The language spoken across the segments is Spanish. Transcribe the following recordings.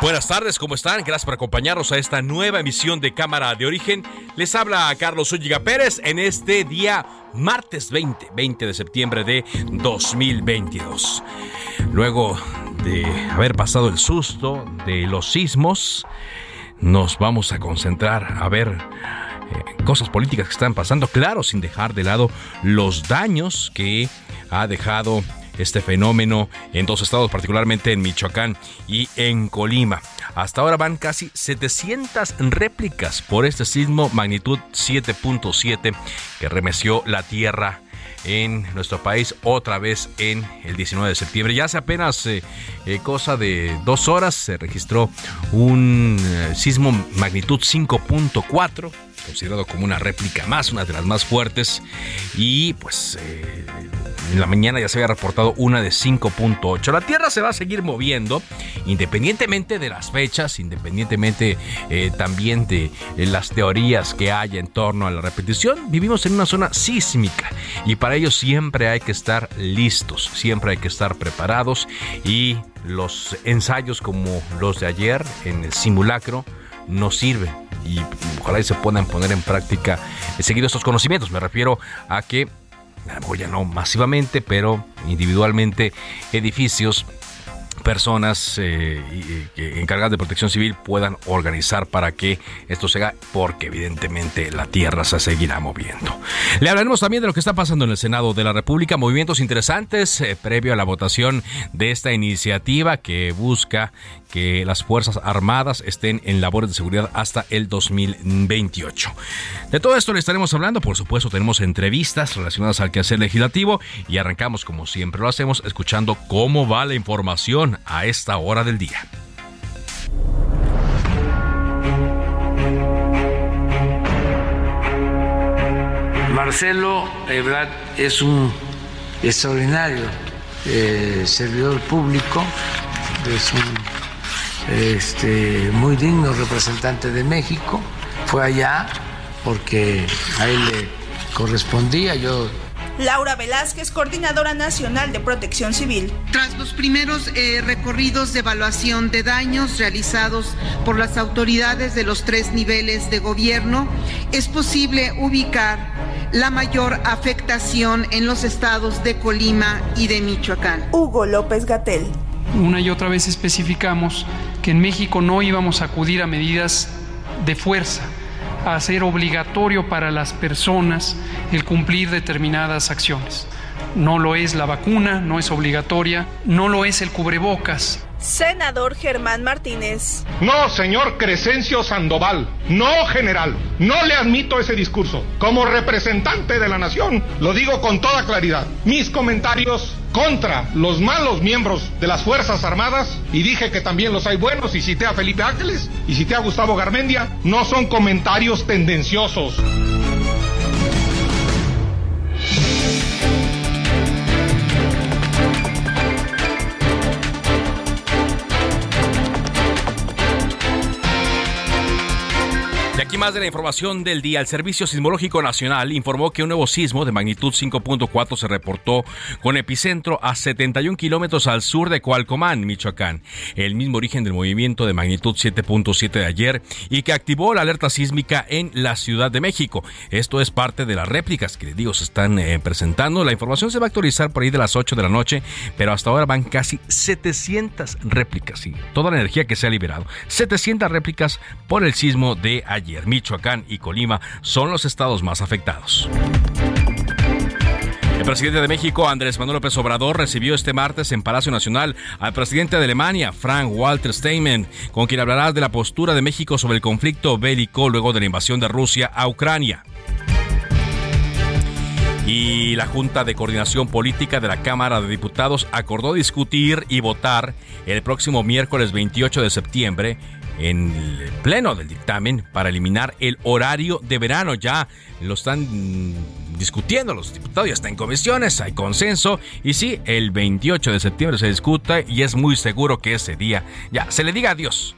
Buenas tardes, ¿cómo están? Gracias por acompañarnos a esta nueva emisión de Cámara de Origen. Les habla Carlos Zúñiga Pérez en este día martes 20, 20 de septiembre de 2022. Luego de haber pasado el susto de los sismos, nos vamos a concentrar a ver eh, cosas políticas que están pasando, claro, sin dejar de lado los daños que ha dejado este fenómeno en dos estados, particularmente en Michoacán y en Colima. Hasta ahora van casi 700 réplicas por este sismo magnitud 7.7 que remeció la tierra en nuestro país otra vez en el 19 de septiembre. Ya hace apenas eh, eh, cosa de dos horas se registró un eh, sismo magnitud 5.4 considerado como una réplica más, una de las más fuertes. Y pues eh, en la mañana ya se había reportado una de 5.8. La Tierra se va a seguir moviendo independientemente de las fechas, independientemente eh, también de eh, las teorías que hay en torno a la repetición. Vivimos en una zona sísmica y para ello siempre hay que estar listos, siempre hay que estar preparados y los ensayos como los de ayer en el simulacro no sirven y ojalá y se puedan poner en práctica seguido estos conocimientos. Me refiero a que, ya no masivamente, pero individualmente, edificios personas eh, encargadas de protección civil puedan organizar para que esto se haga, porque evidentemente la tierra se seguirá moviendo. Le hablaremos también de lo que está pasando en el Senado de la República, movimientos interesantes eh, previo a la votación de esta iniciativa que busca que las Fuerzas Armadas estén en labores de seguridad hasta el 2028. De todo esto le estaremos hablando, por supuesto tenemos entrevistas relacionadas al quehacer legislativo y arrancamos como siempre lo hacemos escuchando cómo va la información a esta hora del día. Marcelo Ebrard es un extraordinario eh, servidor público, es un este, muy digno representante de México, fue allá porque a él le correspondía, yo Laura Velázquez, coordinadora nacional de protección civil. Tras los primeros eh, recorridos de evaluación de daños realizados por las autoridades de los tres niveles de gobierno, es posible ubicar la mayor afectación en los estados de Colima y de Michoacán. Hugo López Gatel. Una y otra vez especificamos que en México no íbamos a acudir a medidas de fuerza, a hacer obligatorio para las personas el cumplir determinadas acciones. No lo es la vacuna, no es obligatoria, no lo es el cubrebocas, Senador Germán Martínez. No, señor Crescencio Sandoval, no general, no le admito ese discurso. Como representante de la nación, lo digo con toda claridad. Mis comentarios contra los malos miembros de las Fuerzas Armadas, y dije que también los hay buenos, y cité a Felipe Ángeles, y cité a Gustavo Garmendia, no son comentarios tendenciosos. Aquí más de la información del día. El Servicio Sismológico Nacional informó que un nuevo sismo de magnitud 5.4 se reportó con epicentro a 71 kilómetros al sur de Cualcomán, Michoacán. El mismo origen del movimiento de magnitud 7.7 de ayer y que activó la alerta sísmica en la Ciudad de México. Esto es parte de las réplicas que, digo, se están eh, presentando. La información se va a actualizar por ahí de las 8 de la noche, pero hasta ahora van casi 700 réplicas. y toda la energía que se ha liberado. 700 réplicas por el sismo de ayer. Michoacán y Colima son los estados más afectados. El presidente de México, Andrés Manuel López Obrador, recibió este martes en Palacio Nacional al presidente de Alemania, Frank Walter Steinmeier, con quien hablará de la postura de México sobre el conflicto bélico luego de la invasión de Rusia a Ucrania. y la Junta de Coordinación Política de la Cámara de Diputados acordó discutir y votar el próximo miércoles 28 de septiembre en el pleno del dictamen para eliminar el horario de verano. Ya lo están discutiendo los diputados, ya está en comisiones, hay consenso y sí, el 28 de septiembre se discuta y es muy seguro que ese día ya se le diga adiós.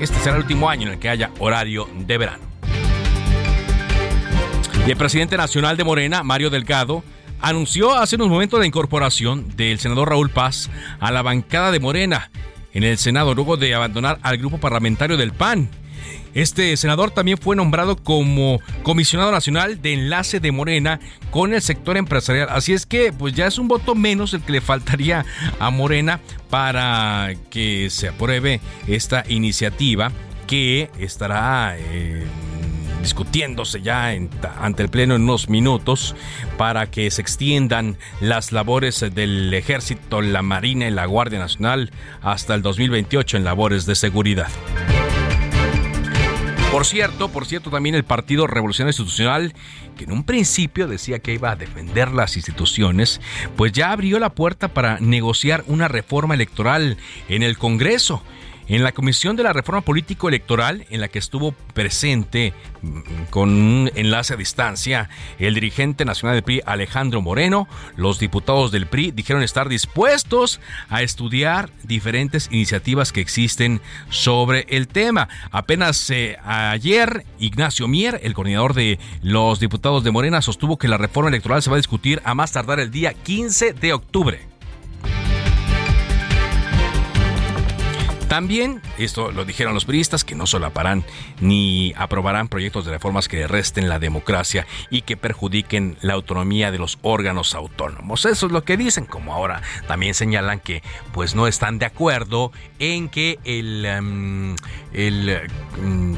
Este será el último año en el que haya horario de verano. Y el presidente nacional de Morena, Mario Delgado, anunció hace unos momentos la incorporación del senador Raúl Paz a la bancada de Morena en el Senado luego de abandonar al grupo parlamentario del PAN. Este senador también fue nombrado como comisionado nacional de enlace de Morena con el sector empresarial. Así es que pues ya es un voto menos el que le faltaría a Morena para que se apruebe esta iniciativa que estará eh, discutiéndose ya ante el Pleno en unos minutos para que se extiendan las labores del Ejército, la Marina y la Guardia Nacional hasta el 2028 en labores de seguridad. Por cierto, por cierto, también el Partido Revolución Institucional, que en un principio decía que iba a defender las instituciones, pues ya abrió la puerta para negociar una reforma electoral en el Congreso. En la Comisión de la Reforma Político Electoral, en la que estuvo presente mm, con un enlace a distancia el dirigente nacional del PRI Alejandro Moreno, los diputados del PRI dijeron estar dispuestos a estudiar diferentes iniciativas que existen sobre el tema. Apenas eh, ayer, Ignacio Mier, el coordinador de los diputados de Morena, sostuvo que la reforma electoral se va a discutir a más tardar el día 15 de octubre. También, esto lo dijeron los periodistas, que no solaparán ni aprobarán proyectos de reformas que resten la democracia y que perjudiquen la autonomía de los órganos autónomos. Eso es lo que dicen, como ahora también señalan que pues no están de acuerdo en que el, em, mm,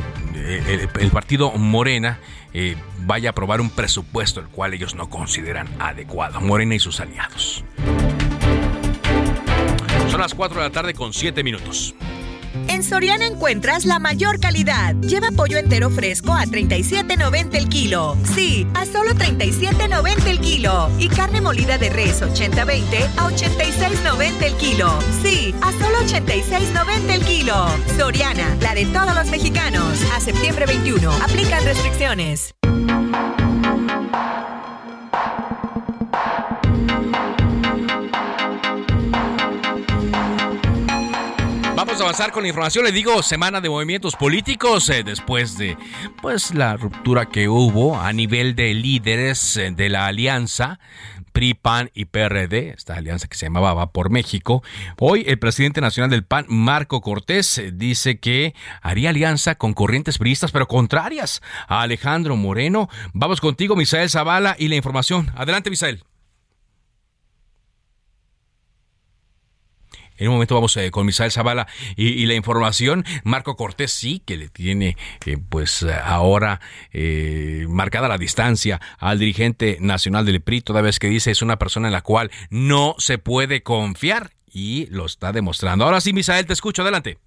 el, partido Morena eh, vaya a aprobar un presupuesto el cual ellos no consideran adecuado. Morena y sus aliados. Son las 4 de la tarde con 7 minutos. En Soriana encuentras la mayor calidad. Lleva pollo entero fresco a 37.90 el kilo. Sí, a solo 37.90 el kilo. Y carne molida de res 80-20 a 86.90 el kilo. Sí, a solo 86.90 el kilo. Soriana, la de todos los mexicanos. A septiembre 21. Aplican restricciones. Vamos a avanzar con la información. Le digo, semana de movimientos políticos eh, después de pues la ruptura que hubo a nivel de líderes eh, de la alianza PRI, PAN y PRD, esta alianza que se llamaba Va por México. Hoy el presidente nacional del PAN, Marco Cortés, eh, dice que haría alianza con corrientes priistas, pero contrarias a Alejandro Moreno. Vamos contigo, Misael Zavala, y la información. Adelante, Misael. En un momento vamos eh, con Misael Zavala y, la información. Marco Cortés sí que le tiene eh, pues ahora eh, marcada la distancia al dirigente nacional del PRI, toda vez que dice es una persona en la cual no se puede confiar y lo está demostrando. Ahora sí, Misael, te escucho, adelante.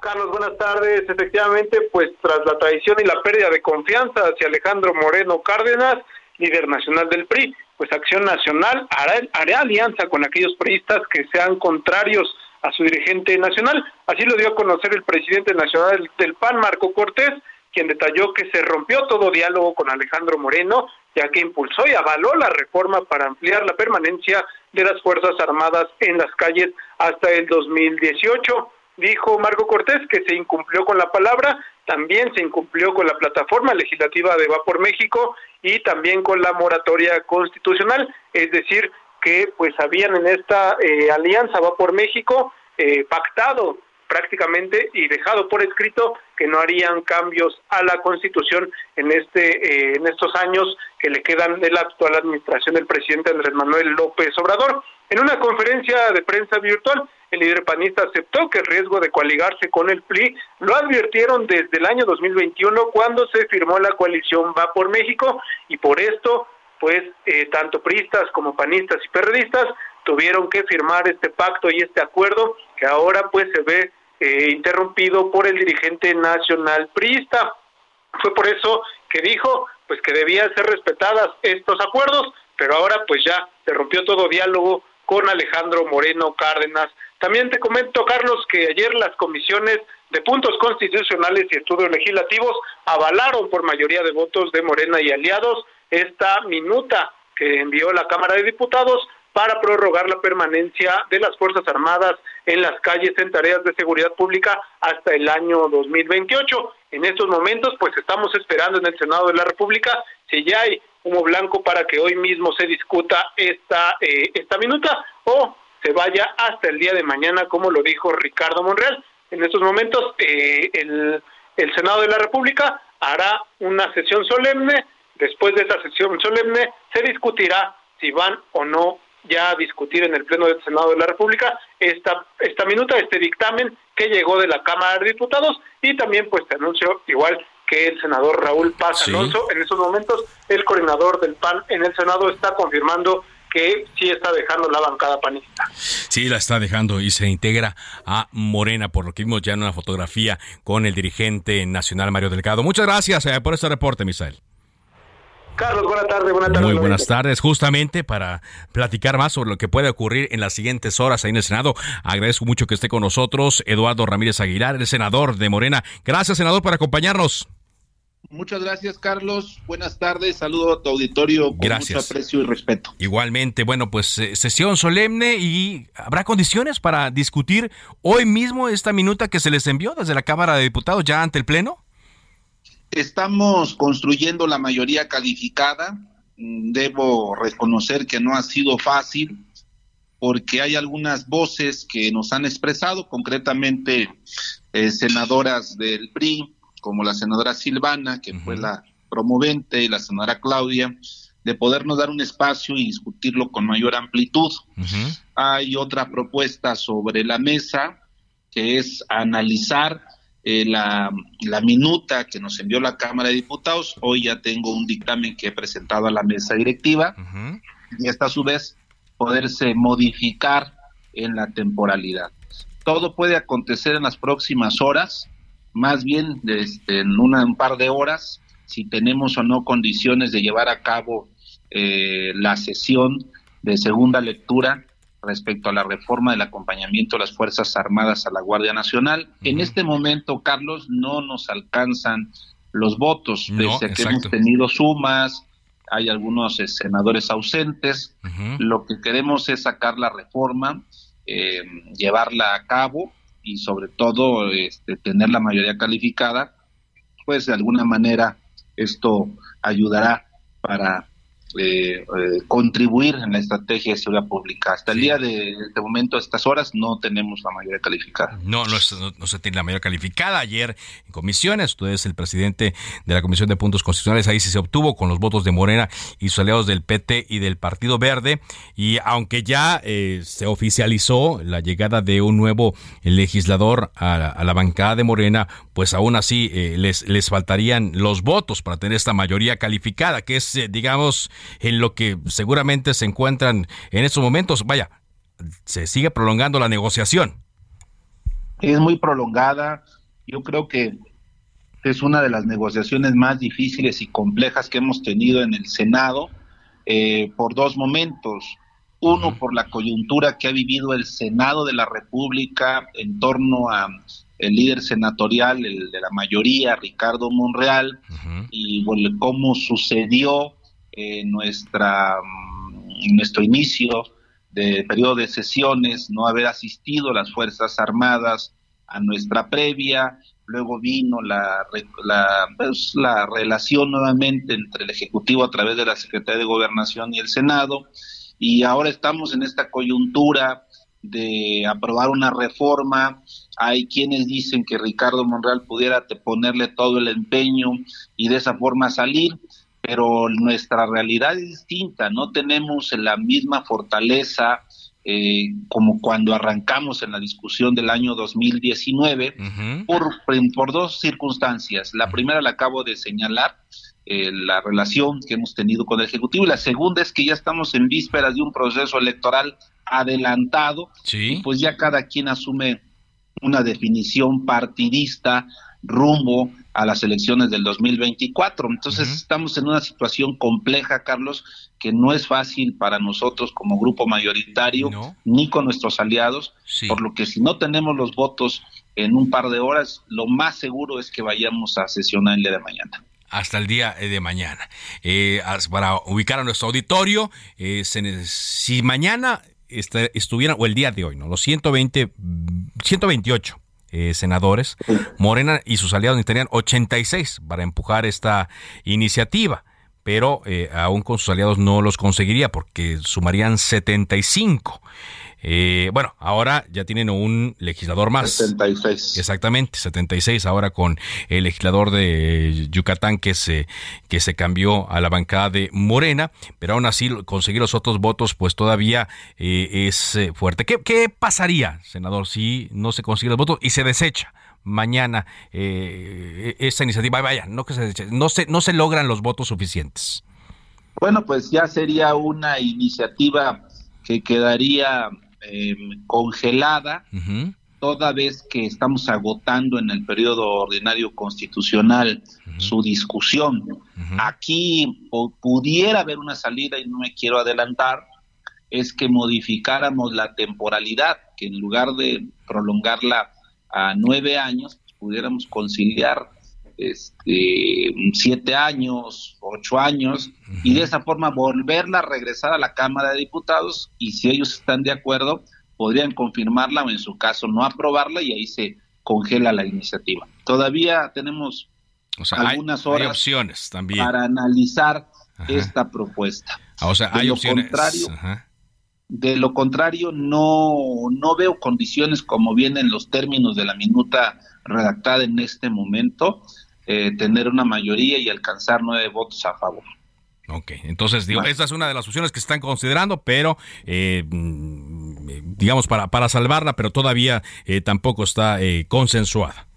Carlos, buenas tardes. Efectivamente, pues tras la traición y la pérdida de confianza hacia Alejandro Moreno Cárdenas, líder nacional del PRI, pues Acción Nacional hará, hará alianza con aquellos periodistas que sean contrarios a su dirigente nacional. Así lo dio a conocer el presidente nacional del PAN, Marco Cortés, quien detalló que se rompió todo diálogo con Alejandro Moreno, ya que impulsó y avaló la reforma para ampliar la permanencia de las Fuerzas Armadas en las calles hasta el 2018. Dijo Marco Cortés que se incumplió con la palabra, también se incumplió con la plataforma legislativa de Va por México y también con la moratoria constitucional, es decir, que pues habían en esta eh, alianza va por México eh, pactado prácticamente y dejado por escrito que no harían cambios a la Constitución en este eh, en estos años que le quedan de la actual administración del presidente Andrés Manuel López Obrador. En una conferencia de prensa virtual, el líder panista aceptó que el riesgo de coaligarse con el PLI lo advirtieron desde el año 2021 cuando se firmó la coalición Va por México y por esto, pues eh, tanto priistas como panistas y periodistas tuvieron que firmar este pacto y este acuerdo que ahora pues se ve eh, interrumpido por el dirigente nacional priista. Fue por eso que dijo, pues que debían ser respetadas estos acuerdos, pero ahora pues ya se rompió todo diálogo con Alejandro Moreno Cárdenas. También te comento, Carlos, que ayer las comisiones de puntos constitucionales y estudios legislativos avalaron por mayoría de votos de Morena y aliados esta minuta que envió la Cámara de Diputados para prorrogar la permanencia de las Fuerzas Armadas en las calles en tareas de seguridad pública hasta el año 2028. En estos momentos, pues estamos esperando en el Senado de la República si ya hay humo blanco para que hoy mismo se discuta esta, eh, esta minuta o se vaya hasta el día de mañana, como lo dijo Ricardo Monreal. En estos momentos, eh, el, el Senado de la República hará una sesión solemne. Después de esa sesión solemne, se discutirá si van o no ya a discutir en el Pleno del Senado de la República esta, esta minuta, este dictamen que llegó de la Cámara de Diputados y también pues te anuncio igual que el senador Raúl Paz Alonso, en estos momentos el coordinador del PAN en el Senado está confirmando que sí está dejando la bancada panista. Sí, la está dejando y se integra a Morena, por lo que vimos ya en una fotografía con el dirigente nacional Mario Delgado. Muchas gracias eh, por este reporte, Misael. Carlos, buenas tardes, buenas tardes. Muy buenas tardes. Justamente para platicar más sobre lo que puede ocurrir en las siguientes horas ahí en el Senado, agradezco mucho que esté con nosotros Eduardo Ramírez Aguilar, el senador de Morena. Gracias, senador, por acompañarnos. Muchas gracias, Carlos. Buenas tardes. Saludo a tu auditorio con gracias. mucho aprecio y respeto. Igualmente, bueno, pues eh, sesión solemne y habrá condiciones para discutir hoy mismo esta minuta que se les envió desde la Cámara de Diputados ya ante el Pleno. Estamos construyendo la mayoría calificada. Mm, Debo reconocer que no ha sido fácil porque hay algunas voces que nos han expresado, concretamente eh, senadoras del PRI, como la senadora Silvana, que fue la promovente, y la senadora Claudia, de podernos dar un espacio y discutirlo con mayor amplitud. Hay otra propuesta sobre la mesa, que es analizar eh, la, la, minuta que nos envió la Cámara de Diputados. Hoy ya tengo un dictamen que he presentado a la mesa directiva y esta a su vez poderse modificar en la temporalidad. Todo puede acontecer en las próximas horas, más bien este, en una, un par de horas, si tenemos o no condiciones de llevar a cabo eh, la sesión de segunda lectura respecto a la reforma del acompañamiento de las Fuerzas Armadas a la Guardia Nacional. En este momento, Carlos, no nos alcanzan los votos, No, pese a que exacto. hemos tenido sumas, hay algunos eh, senadores ausentes. Lo que queremos es sacar la reforma, eh, llevarla a cabo y sobre todo este, tener la mayoría calificada, pues de alguna manera esto ayudará para eh, eh, contribuir en la estrategia de seguridad pública. Hasta el día de este momento, a estas horas, no tenemos la mayoría calificada. No, no, es- no- no se tiene la mayor calificada. Ayer en comisiones, usted es el presidente de la Comisión de Puntos Constitucionales, ahí sí se obtuvo con los votos de Morena y sus aliados del PT y del Partido Verde. Y aunque ya eh, se oficializó la llegada de un nuevo legislador a, la- a la bancada de Morena, pues aún así eh, les, les faltarían los votos para tener esta mayoría calificada, que es, eh, digamos, en lo que seguramente se encuentran en estos momentos. Vaya, se sigue prolongando la negociación. es muy prolongada. Yo creo que es una de las negociaciones más difíciles y complejas que hemos tenido en el Senado eh, por dos momentos. Uno, por la coyuntura que ha vivido el Senado de la República en torno a el líder senatorial, el de la mayoría, Ricardo Monreal, y bueno, cómo sucedió eh, nuestra, mm, nuestro inicio de periodo de sesiones, no haber asistido las Fuerzas Armadas a nuestra previa, luego vino la, pues, la relación nuevamente entre el Ejecutivo a través de la Secretaría de Gobernación y el Senado, y ahora estamos en esta coyuntura de aprobar una reforma. Hay quienes dicen que Ricardo Monreal pudiera ponerle todo el empeño y de esa forma salir, pero nuestra realidad es distinta, no tenemos la misma fortaleza eh, como cuando arrancamos en la discusión del año 2019 por, por dos circunstancias. La primera la acabo de señalar, eh, la relación que hemos tenido con el Ejecutivo, y la segunda es que ya estamos en vísperas de un proceso electoral adelantado, y pues ya cada quien asume una definición partidista rumbo a las elecciones del 2024. Entonces estamos en una situación compleja, Carlos, que no es fácil para nosotros como grupo mayoritario, ni con nuestros aliados, por lo que si no tenemos los votos en un par de horas, lo más seguro es que vayamos a sesionar el día de mañana hasta el día eh, de mañana. Eh, para ubicar a nuestro auditorio, eh, si mañana estuvieran, o el día de hoy, ¿no? Los 120, 128 eh, senadores, Morena y sus aliados necesitarían 86 para empujar esta iniciativa, pero eh, aún con sus aliados no los conseguiría porque sumarían 75. Eh, bueno, ahora ya tienen un legislador más. 76. Exactamente, 76 ahora con el legislador de Yucatán que se, que se cambió a la bancada de Morena, pero aún así conseguir los otros votos pues todavía eh, es eh, fuerte. ¿Qué, ¿Qué, pasaría, senador, si no se consigue los votos y se desecha? mañana eh, esta iniciativa vaya no que se no se no se logran los votos suficientes bueno pues ya sería una iniciativa que quedaría eh, congelada, toda vez que estamos agotando en el periodo ordinario constitucional su discusión. Aquí pudiera haber una salida y no me quiero adelantar, es que modificáramos la temporalidad, que en lugar de prolongarla a nueve años, pudiéramos conciliar este, siete años, ocho años, y de esa forma volverla a regresar a la Cámara de Diputados y si ellos están de acuerdo, podrían confirmarla o en su caso no aprobarla y ahí se congela la iniciativa. Todavía tenemos algunas horas opciones también. para analizar esta propuesta. Ah, o sea, hay opciones. Contrario, De lo contrario, no, no veo condiciones como vienen los términos de la minuta redactada en este momento eh, tener una mayoría y alcanzar nueve votos a favor. Ok, entonces digo, esta es una de las opciones que se están considerando, pero eh, mm, digamos para, para salvarla, pero todavía eh, tampoco está consensuada.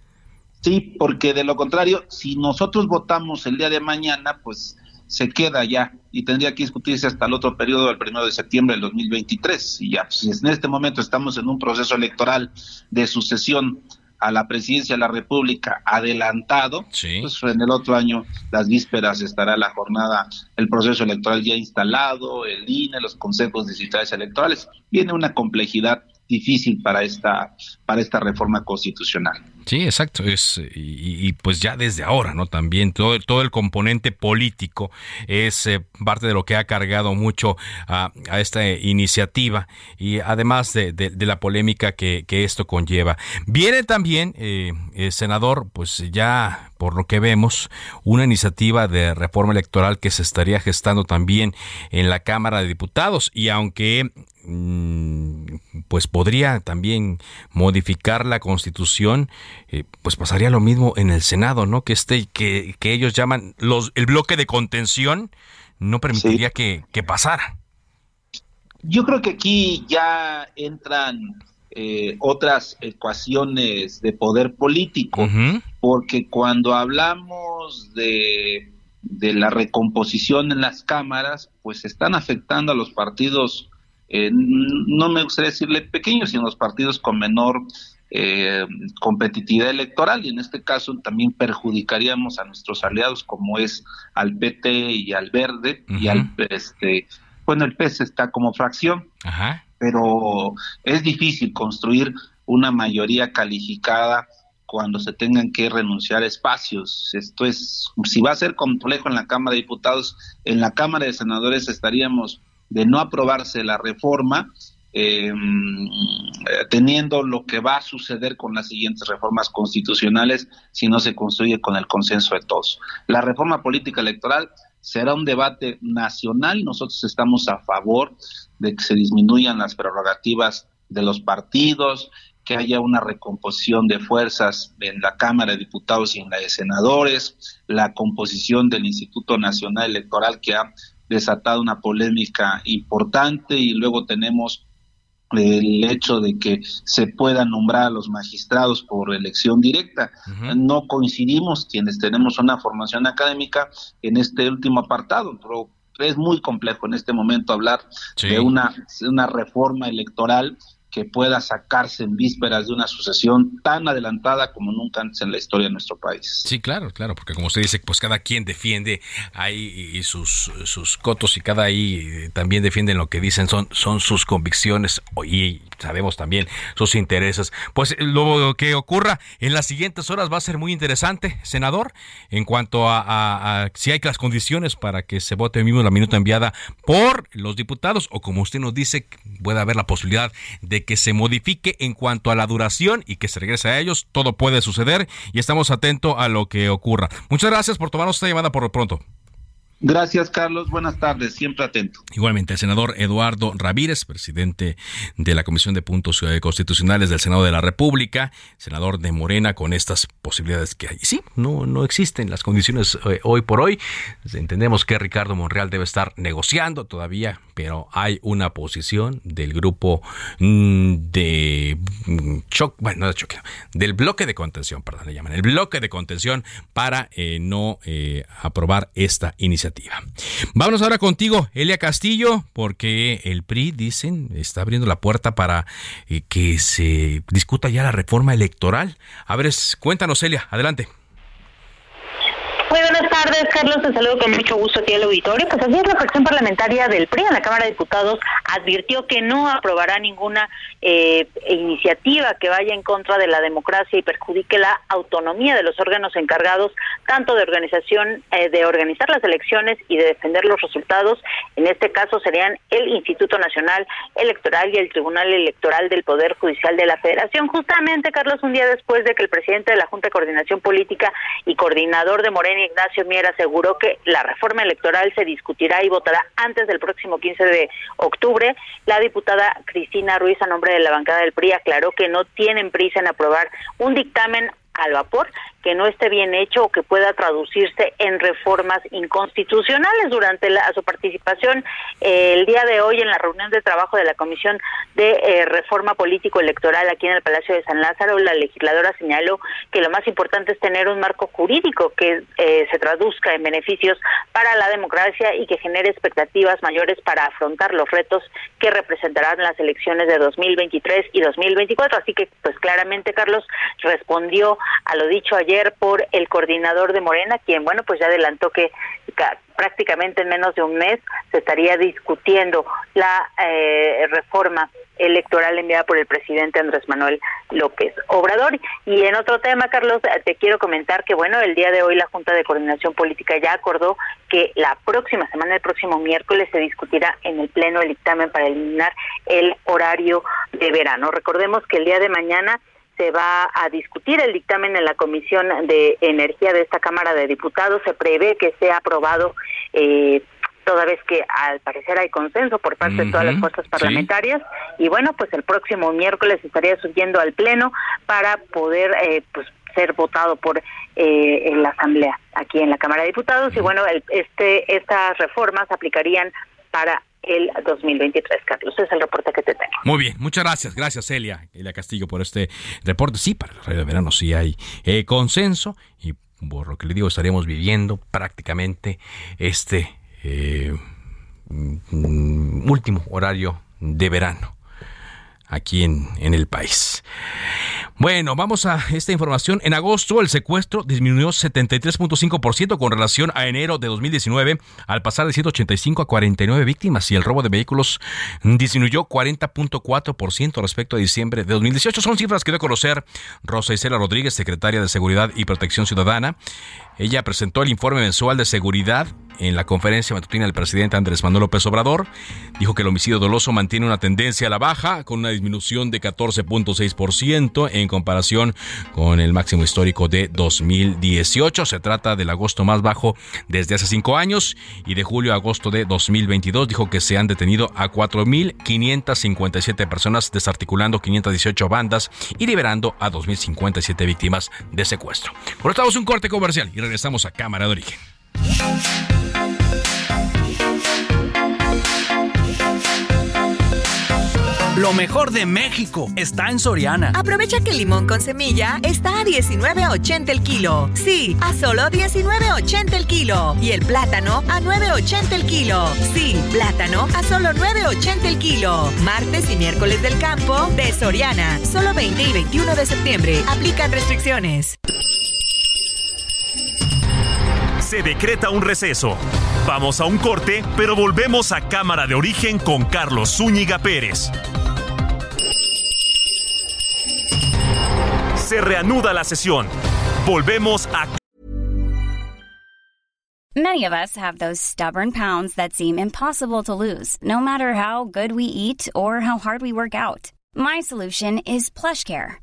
Sí, porque de lo contrario, si nosotros votamos el día de mañana, pues se queda ya y tendría que discutirse hasta el otro periodo del primero de septiembre del 2023. Y ya, pues, en este momento estamos en un proceso electoral de sucesión a la presidencia de la República adelantado, pues en el otro año, las vísperas, estará la jornada, el proceso electoral ya instalado, el INE, los consejos distritales electorales. Viene una complejidad difícil para esta, para esta reforma constitucional. Sí, exacto. Es, y, pues ya desde ahora, ¿no? También todo, todo el componente político es eh, parte de lo que ha cargado mucho a, esta iniciativa y además de, la polémica que, esto conlleva. Viene también, eh, el senador, pues ya por lo que vemos, una iniciativa de reforma electoral que se estaría gestando también en la Cámara de Diputados y aunque pues podría también modificar la constitución, eh, pues pasaría lo mismo en el Senado, ¿no? Que este, que, que ellos llaman los, el bloque de contención, no permitiría que, pasara. Yo creo que aquí ya entran eh, otras ecuaciones de poder político, porque cuando hablamos de, de la recomposición en las cámaras, pues están afectando a los partidos eh, no me gustaría decirle pequeños, sino los partidos con menor eh, competitividad electoral y en este caso también perjudicaríamos a nuestros aliados como es al PT y al Verde y al este bueno el PES está como fracción. Pero es difícil construir una mayoría calificada cuando se tengan que renunciar espacios. Esto es, si va a ser complejo en la Cámara de Diputados, en la Cámara de Senadores estaríamos de no aprobarse la reforma, em, teniendo lo que va a suceder con las siguientes reformas constitucionales si no se construye con el consenso de todos. La reforma política electoral será un debate nacional, nosotros estamos a favor de que se disminuyan las prerrogativas de los partidos, que haya una recomposición de fuerzas en la Cámara de Diputados y en la de Senadores, la composición del Instituto Nacional Electoral que ha desatado una polémica importante y luego tenemos el hecho de que se puedan nombrar a los magistrados por elección directa. No coincidimos quienes tenemos una formación académica en este último apartado, pero es muy complejo en este momento hablar de una, una reforma electoral que pueda sacarse en vísperas de una sucesión tan adelantada como nunca antes en la historia de nuestro país. Sí, claro, claro, porque como usted dice, pues cada quien defiende ahí sus, sus cotos y cada ahí también defienden lo que dicen, son, son sus convicciones y sabemos también sus intereses. Pues lo que ocurra en las siguientes horas va a ser muy interesante, senador, en cuanto a, si hay las condiciones para que se vote mismo la minuta enviada por los diputados o como usted nos dice, puede haber la posibilidad de que se modifique en cuanto a la duración y que se regrese a ellos. Todo puede suceder y estamos atentos a lo que ocurra. Muchas gracias por tomarnos esta llamada por lo pronto. Gracias, Carlos. Buenas tardes. Siempre atento. Igualmente, el senador Eduardo Ramírez, presidente de la Comisión de Puntos eh, Constitucionales del Senado de la República, senador de Morena, con estas posibilidades que hay. Sí, no, no existen las condiciones eh, hoy por hoy. Entendemos que Ricardo Monreal debe estar negociando todavía, pero hay una posición del grupo mm, de mm, choque, bueno, de choque, del bloque de contención, perdón, le llaman, el bloque de contención para eh, no aprobar esta iniciativa Vámonos ahora contigo, Elia Castillo, porque el PRI, dicen, está abriendo la puerta para eh, que se discuta ya la reforma electoral. A ver, cuéntanos, Elia, adelante. Muy buenas tardes, Carlos. Te saludo con mucho gusto aquí al auditorio. Pues así es, la fracción parlamentaria del PRI en la Cámara de Diputados advirtió que no aprobará ninguna eh, iniciativa que vaya en contra de la democracia y perjudique la autonomía de los órganos encargados tanto de organización, eh, de organizar las elecciones y de defender los resultados. En este caso serían el Instituto Nacional Electoral y el Tribunal Electoral del Poder Judicial de la Federación. Justamente, Carlos, un día después de que el presidente de la Junta de Coordinación Política y coordinador de Morena Ignacio Mier aseguró que la reforma electoral se discutirá y votará antes del próximo 15 de octubre. La diputada Cristina Ruiz, a nombre de la bancada del PRI, aclaró que no tienen prisa en aprobar un dictamen al vapor que no esté bien hecho o que pueda traducirse en reformas inconstitucionales. Durante su participación eh, el día de hoy en la reunión de trabajo de la Comisión de eh, Reforma Político Electoral aquí en el Palacio de San Lázaro, la legisladora señaló que lo más importante es tener un marco jurídico que eh, se traduzca en beneficios para la democracia y que genere expectativas mayores para afrontar los retos que representarán las elecciones de 2023 y 2024. Así que, pues claramente, Carlos respondió a lo dicho ayer por el coordinador de Morena, quien, bueno, pues ya adelantó que prácticamente en menos de un mes se estaría discutiendo la eh, reforma electoral enviada por el presidente Andrés Manuel López Obrador. Y en otro tema, Carlos, te quiero comentar que, bueno, el día de hoy la Junta de Coordinación Política ya acordó que la próxima semana, el próximo miércoles, se discutirá en el Pleno el dictamen para eliminar el horario de verano. Recordemos que el día de mañana se va a discutir el dictamen en la Comisión de Energía de esta Cámara de Diputados. Se prevé que sea aprobado eh, toda vez que al parecer hay consenso por parte de todas las fuerzas parlamentarias. Y bueno pues el próximo miércoles estaría subiendo al pleno para poder eh, pues ser votado por eh, la asamblea aquí en la Cámara de Diputados. Y bueno este estas reformas aplicarían para el 2023, Carlos. Ese es el reporte que te tengo. Muy bien, muchas gracias. Gracias, Elia, Elia Castillo, por este reporte. Sí, para el radio de verano sí hay eh, consenso y por lo que le digo, estaremos viviendo prácticamente este eh, mm, último horario de verano aquí en, el país. Bueno, vamos a esta información. En agosto el secuestro disminuyó 73.5% con relación a enero de 2019 al pasar de 185 a 49 víctimas y el robo de vehículos disminuyó 40.4% respecto a diciembre de 2018. Son cifras que dio a conocer Rosa Isela Rodríguez, secretaria de Seguridad y Protección Ciudadana. Ella presentó el informe mensual de seguridad en la conferencia matutina del presidente Andrés Manuel López Obrador. Dijo que el homicidio doloso mantiene una tendencia a la baja, con una disminución de 14.6% en comparación con el máximo histórico de 2018. Se trata del agosto más bajo desde hace cinco años y de julio a agosto de 2022 dijo que se han detenido a 4.557 personas, desarticulando 518 bandas y liberando a 2.057 víctimas de secuestro. Por estamos un corte comercial y regresamos a Cámara de Origen. Lo mejor de México está en Soriana. Aprovecha que el limón con semilla está a 19.80 el kilo. Sí, a solo 19.80 el kilo. Y el plátano a 9.80 el kilo. Sí, plátano a solo 9.80 el kilo. Martes y miércoles del campo de Soriana. Solo 20 y 21 de septiembre. Aplican restricciones. Se decreta un receso. Vamos a un corte, pero volvemos a Cámara de Origen con Carlos Zúñiga Pérez. Se reanuda la sesión. Volvemos a Many of us have those stubborn pounds that seem impossible to lose, no matter how good we eat or how hard we work out. My solution is PlushCare.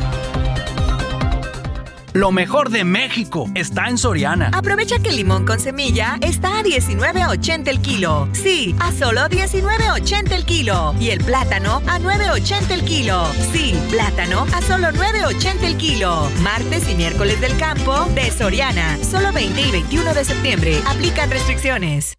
Lo mejor de México está en Soriana. Aprovecha que el limón con semilla está a 19.80 el kilo. Sí, a solo 19.80 el kilo. Y el plátano a 9.80 el kilo. Sí, plátano a solo 9.80 el kilo. Martes y miércoles del campo de Soriana. Solo 20 y 21 de septiembre. Aplican restricciones.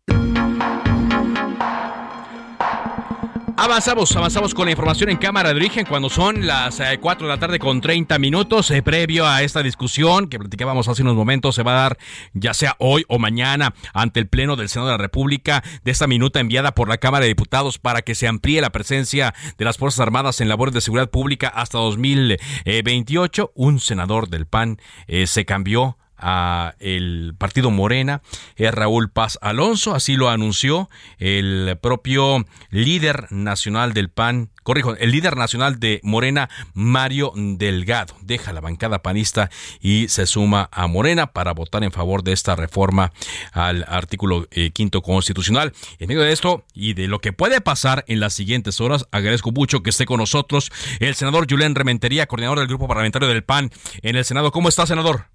Avanzamos, avanzamos con la información en cámara de origen cuando son las 4 de la tarde con 30 minutos. Eh, previo a esta discusión que platicábamos hace unos momentos, se va a dar ya sea hoy o mañana ante el Pleno del Senado de la República de esta minuta enviada por la Cámara de Diputados para que se amplíe la presencia de las Fuerzas Armadas en labores de seguridad pública hasta 2028. Un senador del PAN eh, se cambió a el partido Morena es Raúl Paz Alonso, así lo anunció el propio líder nacional del PAN, corrijo, el líder nacional de Morena, Mario Delgado, deja la bancada panista y se suma a Morena para votar en favor de esta reforma al artículo eh, quinto constitucional. En medio de esto y de lo que puede pasar en las siguientes horas, agradezco mucho que esté con nosotros el senador Julián Rementería, coordinador del grupo parlamentario del PAN en el Senado. ¿Cómo está, senador?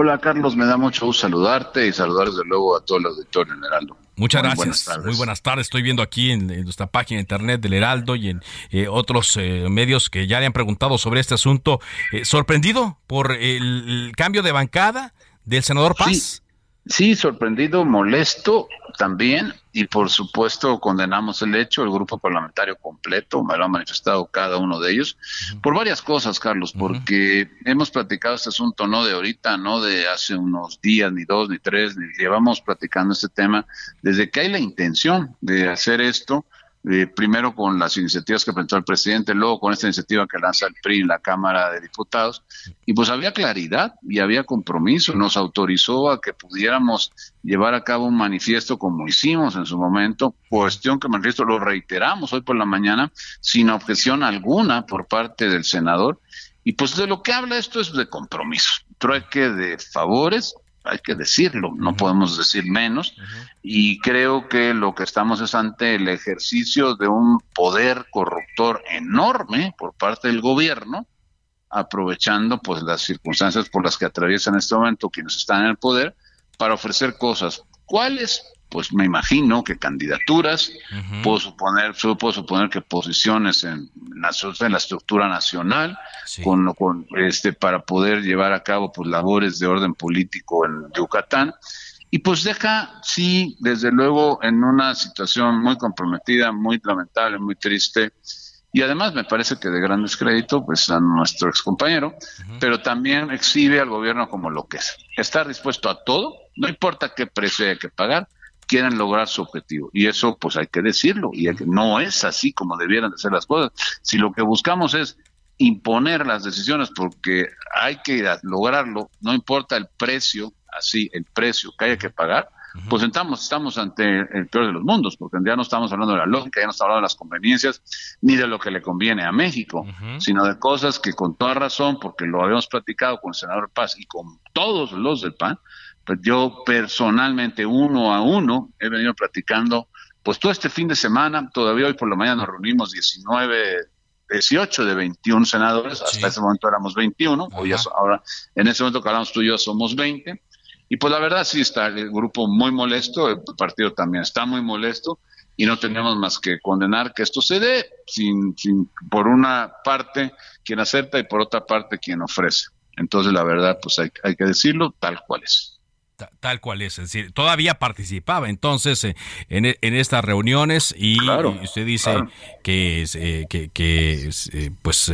Hola Carlos, me da mucho gusto saludarte y saludar desde luego a todo el auditorio en Heraldo. Muchas gracias. Muy buenas tardes. Estoy viendo aquí en, nuestra página de internet del Heraldo y en eh, otros eh, medios que ya le han preguntado sobre este asunto. Eh, ¿Sorprendido por el, cambio de bancada del senador Paz? Sí, sorprendido, molesto también y por supuesto condenamos el hecho, el grupo parlamentario completo, me lo ha manifestado cada uno de ellos, por varias cosas, Carlos, porque hemos platicado este asunto no de ahorita, no de hace unos días, ni dos, ni tres, ni llevamos platicando este tema desde que hay la intención de hacer esto eh, primero con las iniciativas que presentó el presidente, luego con esta iniciativa que lanza el PRI en la Cámara de Diputados, y pues había claridad y había compromiso, nos autorizó a que pudiéramos llevar a cabo un manifiesto como hicimos en su momento, cuestión que manifiesto lo reiteramos hoy por la mañana, sin objeción alguna por parte del senador, y pues de lo que habla esto es de compromiso, trueque de favores hay que decirlo, no podemos decir menos, y creo que lo que estamos es ante el ejercicio de un poder corruptor enorme por parte del gobierno, aprovechando pues las circunstancias por las que atraviesan en este momento quienes están en el poder para ofrecer cosas. ¿Cuáles? Pues me imagino que candidaturas, puedo suponer, puedo suponer que posiciones en la, en la estructura nacional, con, con este para poder llevar a cabo pues labores de orden político en Yucatán. Y pues deja, sí, desde luego, en una situación muy comprometida, muy lamentable, muy triste, y además me parece que de gran descrédito pues a nuestro excompañero, pero también exhibe al gobierno como lo que es, estar dispuesto a todo, no importa qué precio hay que pagar, quieren lograr su objetivo. Y eso, pues hay que decirlo, y no es así como debieran de ser las cosas. Si lo que buscamos es imponer las decisiones porque hay que lograrlo, no importa el precio, así, el precio que haya que pagar, pues estamos, estamos ante el peor de los mundos, porque ya no estamos hablando de la lógica, ya no estamos hablando de las conveniencias, ni de lo que le conviene a México, sino de cosas que con toda razón, porque lo habíamos platicado con el senador Paz y con todos los del PAN, pues yo personalmente, uno a uno, he venido platicando, pues todo este fin de semana, todavía hoy por la mañana nos reunimos 19 18 de 21 senadores, hasta ese momento éramos 21, hoy ahora en ese momento que hablamos tú y yo somos 20, y pues la verdad sí está el grupo muy molesto, el partido también está muy molesto, y no tenemos más que condenar que esto se dé, sin, sin, por una parte quien acepta y por otra parte quien ofrece. Entonces la verdad, pues hay, hay que decirlo tal cual es tal cual es, es decir, todavía participaba entonces eh, en, en estas reuniones y, usted dice que, eh, que, que eh, pues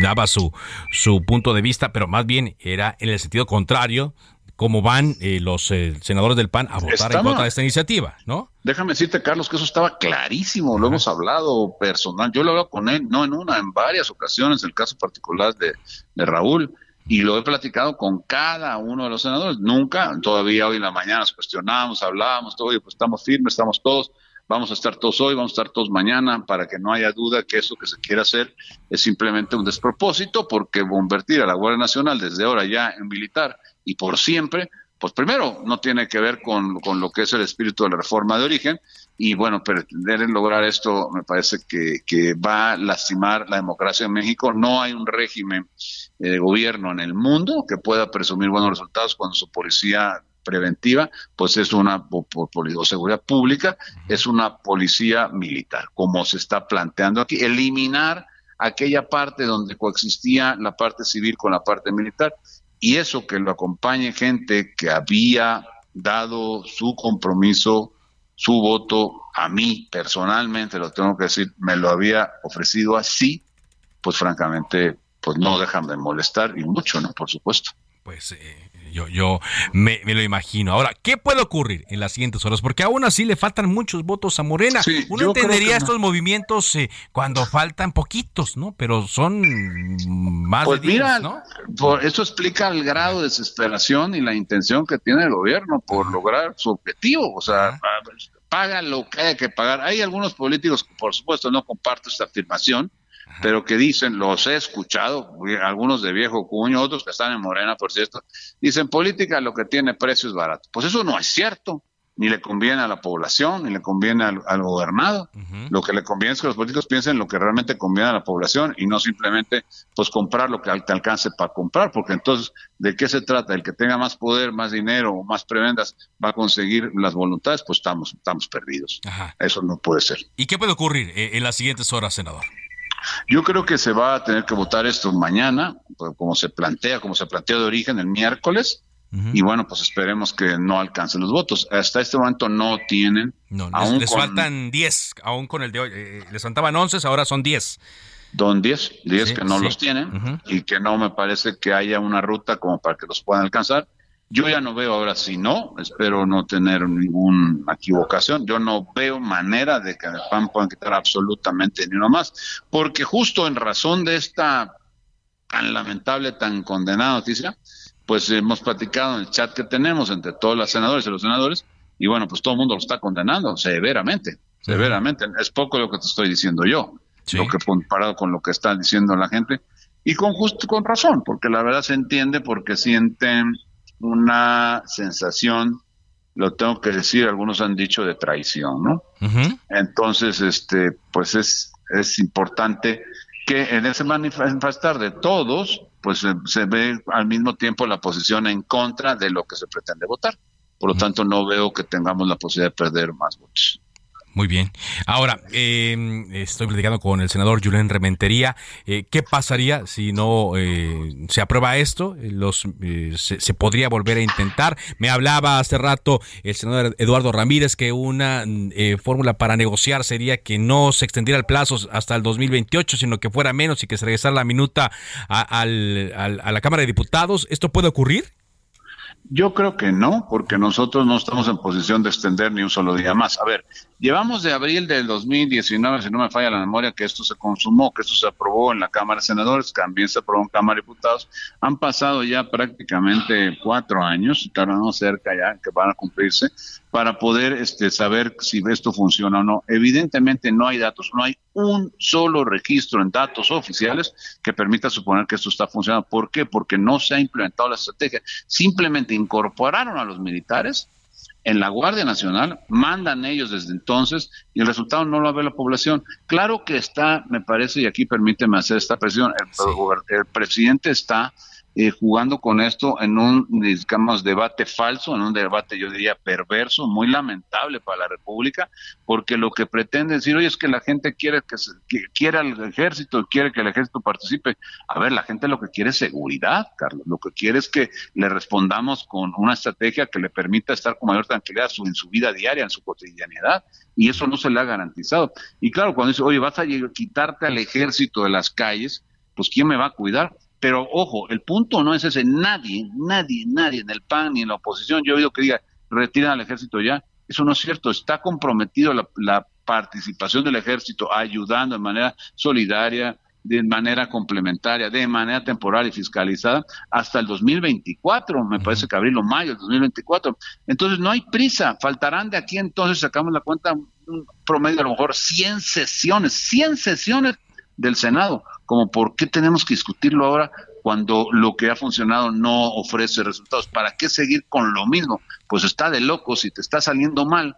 daba su, su punto de vista, pero más bien era en el sentido contrario cómo van los senadores del PAN a votar en contra de esta iniciativa, ¿no? Déjame decirte, Carlos, que eso estaba clarísimo, lo hemos hablado personal, yo lo he hablado con él, no en una, en varias ocasiones, el caso particular de, de Raúl, y lo he platicado con cada uno de los senadores. Nunca, todavía hoy en la mañana nos cuestionamos, hablábamos, todo, pues estamos firmes, estamos todos, vamos a estar todos hoy, vamos a estar todos mañana, para que no haya duda que eso que se quiere hacer es simplemente un despropósito, porque convertir a la Guardia Nacional desde ahora ya en militar y por siempre, pues primero no tiene que ver con lo que es el espíritu de la reforma de origen, y bueno, pretender lograr esto me parece que, que, va a lastimar la democracia en México. No hay un régimen de gobierno en el mundo que pueda presumir buenos resultados cuando su policía preventiva, pues es una o seguridad pública, es una policía militar, como se está planteando aquí, eliminar aquella parte donde coexistía la parte civil con la parte militar y eso que lo acompañe gente que había dado su compromiso su voto a mí personalmente, lo tengo que decir, me lo había ofrecido así, pues francamente, pues no dejan de molestar y mucho, ¿no? Por supuesto. Pues eh, yo, yo me, lo imagino. Ahora, ¿qué puede ocurrir en las siguientes horas? Porque aún así le faltan muchos votos a Morena. Uno entendería estos movimientos eh, cuando faltan poquitos, ¿no? Pero son más pues de 10, mira, ¿no? Por eso explica el grado de desesperación y la intención que tiene el gobierno por lograr su objetivo. O sea, paga lo que haya que pagar. Hay algunos políticos que, por supuesto, no comparto esta afirmación pero que dicen, los he escuchado, algunos de viejo cuño, otros que están en Morena, por cierto, dicen, política lo que tiene precio es barato. Pues eso no es cierto, ni le conviene a la población, ni le conviene al, gobernado. Lo que le conviene es que los políticos piensen lo que realmente conviene a la población y no simplemente pues comprar lo que te alcance para comprar, porque entonces, ¿de qué se trata? El que tenga más poder, más dinero o más prebendas va a conseguir las voluntades, pues estamos, estamos perdidos. Eso no puede ser. ¿Y qué puede ocurrir eh, en las siguientes horas, senador? Yo creo que se va a tener que votar esto mañana, pues, como se plantea, como se planteó de origen el miércoles. Y bueno, pues esperemos que no alcancen los votos. Hasta este momento no tienen. No, les, faltan 10, aún con el de hoy. Eh, les faltaban 11, ahora son 10. Don 10, 10 que no los tienen y que no me parece que haya una ruta como para que los puedan alcanzar. Yo ya no veo ahora si no, espero no tener ninguna equivocación, yo no veo manera de que el PAN puedan quitar absolutamente ni uno más, porque justo en razón de esta tan lamentable, tan condenada noticia, pues hemos platicado en el chat que tenemos entre todos los senadores y los senadores, y bueno, pues todo el mundo lo está condenando severamente, severamente. Es poco lo que te estoy diciendo yo, lo que comparado con lo que está diciendo la gente, y con justo con razón, porque la verdad se entiende porque sienten una sensación, lo tengo que decir, algunos han dicho de traición, ¿no? Entonces, este, pues es, es importante que en ese manifestar de todos, pues se, ve al mismo tiempo la posición en contra de lo que se pretende votar. Por lo tanto, no veo que tengamos la posibilidad de perder más votos. Muy bien. Ahora, em, estoy platicando con el senador Julen Rementería. Eh, ¿Qué pasaría si no eh, se aprueba esto? Los, eh, se, podría volver a intentar. Me hablaba hace rato el senador Eduardo Ramírez que una fórmula para negociar sería que no se extendiera el plazo hasta el 2028, sino que fuera menos y que se regresara la minuta a la Cámara de Diputados. ¿Esto puede ocurrir? Yo creo que no, porque nosotros no estamos en posición de extender ni un solo día más. A ver, llevamos de abril del 2019, si no me falla la memoria, que esto se consumó, que esto se aprobó en la Cámara de Senadores, también se aprobó en Cámara de Diputados. Han pasado ya prácticamente cuatro años, estarán cerca ya, que van a cumplirse, para poder este, saber si esto funciona o no. Evidentemente no hay datos, no hay un solo registro en datos oficiales que permita suponer que esto está funcionando. ¿Por qué? Porque no se ha implementado la estrategia. Simplemente incorporaron a los militares en la Guardia Nacional, mandan ellos desde entonces y el resultado no lo ve la población. Claro que está, me parece, y aquí permíteme hacer esta presión, el presidente está eh, jugando con esto en un, digamos, debate falso, en un debate, yo diría, perverso, muy lamentable para la República, porque lo que pretende decir, oye, es que la gente quiere que, se, quiera el ejército, quiere que el ejército participe. A ver, la gente lo que quiere es seguridad, Carlos, lo que quiere es que le respondamos con una estrategia que le permita estar con mayor tranquilidad en su vida diaria, en su cotidianidad, y eso no se le ha garantizado. Y claro, cuando dice, oye, vas a quitarte al ejército de las calles, pues ¿quién me va a cuidar? Pero ojo, el punto no es ese. Nadie, nadie, nadie en el PAN ni en la oposición, yo he oído que diga, retiran al ejército ya. Eso no es cierto. Está comprometido la, participación del ejército ayudando de manera solidaria, de manera complementaria, de manera temporal y fiscalizada hasta el 2024, me parece que abril o mayo del 2024. Entonces no hay prisa, faltarán de aquí entonces, sacamos la cuenta, un promedio a lo mejor 100 sesiones, 100 sesiones del Senado, como por qué tenemos que discutirlo ahora cuando lo que ha funcionado no ofrece resultados. ¿Para qué seguir con lo mismo? Pues está de loco, si te está saliendo mal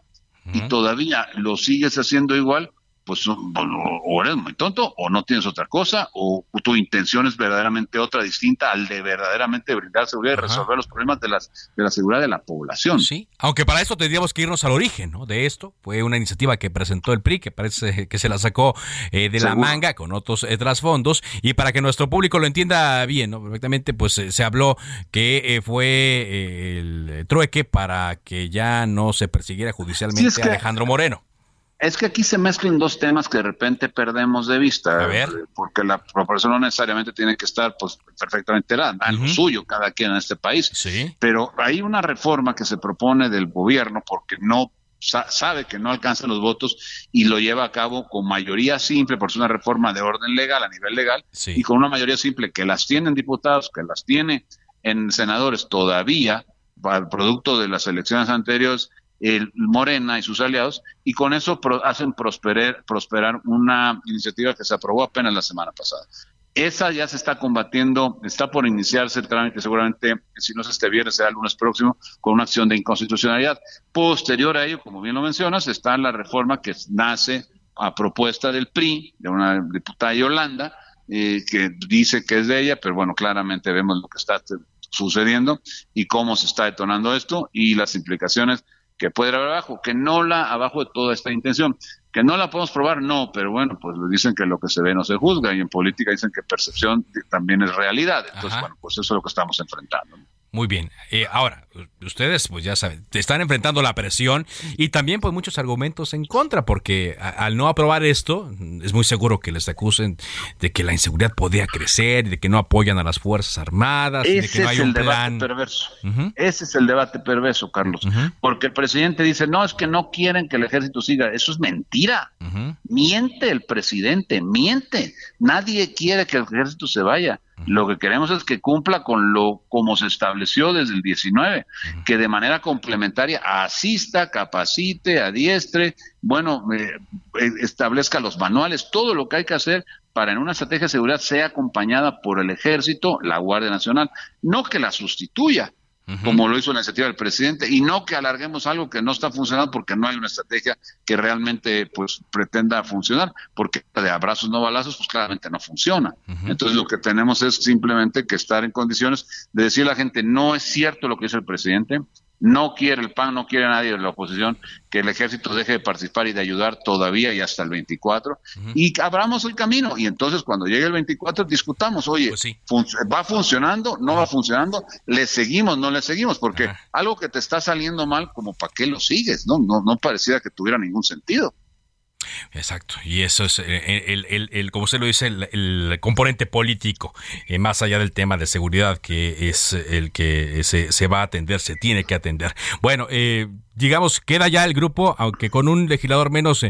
y todavía lo sigues haciendo igual, pues o eres muy tonto o no tienes otra cosa o tu intención es verdaderamente otra distinta al de verdaderamente brindar seguridad y resolver los problemas de, las, de la seguridad de la población. Sí, aunque para eso tendríamos que irnos al origen ¿no? de esto. Fue una iniciativa que presentó el PRI, que parece que se la sacó eh, de la manga con otros eh, trasfondos. Y para que nuestro público lo entienda bien, ¿no? perfectamente, pues eh, se habló que fue el trueque para que ya no se persiguiera judicialmente a Alejandro Moreno. Es que aquí se mezclan dos temas que de repente perdemos de vista. Eh, porque la proporción no necesariamente tiene que estar pues perfectamente en lo suyo cada quien en este país. Sí. Pero hay una reforma que se propone del gobierno porque no sabe que no alcanza los votos y lo lleva a cabo con mayoría simple, por ser una reforma de orden legal, a nivel legal, y con una mayoría simple que las tienen diputados, que las tiene en senadores todavía, producto de las elecciones anteriores, el Morena y sus aliados, y con eso hacen prosperar, prosperar una iniciativa que se aprobó apenas la semana pasada. Esa ya se está combatiendo, está por iniciarse el trámite, seguramente, si no es este viernes, será el lunes próximo, con una acción de inconstitucionalidad. Posterior a ello, como bien lo mencionas, está la reforma que nace a propuesta del PRI, de una diputada Yolanda, eh, que dice que es de ella, pero bueno, claramente vemos lo que está sucediendo y cómo se está detonando esto y las implicaciones que puede haber abajo, que no la abajo de toda esta intención. Que no la podemos probar, no, pero bueno, pues dicen que lo que se ve no se juzga y en política dicen que percepción también es realidad. Entonces, bueno, pues eso es lo que estamos enfrentando. Muy bien. Eh, ahora, ustedes, pues ya saben, están enfrentando la presión y también pues muchos argumentos en contra, porque al no aprobar esto, es muy seguro que les acusen de que la inseguridad podría crecer, de que no apoyan a las Fuerzas Armadas, de que no hay es un el plan. Debate perverso. Ese es el debate perverso, Carlos. Porque el presidente dice, no, es que no quieren que el ejército siga. Eso es mentira. Miente el presidente, miente. Nadie quiere que el ejército se vaya. Lo que queremos es que cumpla con lo como se estableció desde el 19, que de manera complementaria asista, capacite, adiestre, bueno, eh, eh, establezca los manuales, todo lo que hay que hacer para en una estrategia de seguridad sea acompañada por el ejército, la Guardia Nacional, no que la sustituya, como lo hizo la iniciativa del presidente, y no que alarguemos algo que no está funcionando porque no hay una estrategia que realmente pues pretenda funcionar, porque de abrazos no balazos pues claramente no funciona. Entonces lo que tenemos es simplemente que estar en condiciones de decir a la gente no es cierto lo que dice el presidente, no quiere el PAN, no quiere nadie de la oposición que el ejército deje de participar y de ayudar todavía y hasta el 24. Y abramos el camino. Y entonces cuando llegue el 24 discutamos, oye, pues ¿va funcionando? ¿No va funcionando? ¿Le seguimos? ¿No le seguimos? Porque algo que te está saliendo mal, como para qué lo sigues, ¿no? No, no parecía que tuviera ningún sentido. Exacto, y eso es eh, el, el, como usted lo dice, el, componente político, eh, más allá del tema de seguridad, que es el que se, se va a atender, se tiene que atender. Bueno, eh, digamos, queda ya el grupo, aunque con un legislador menos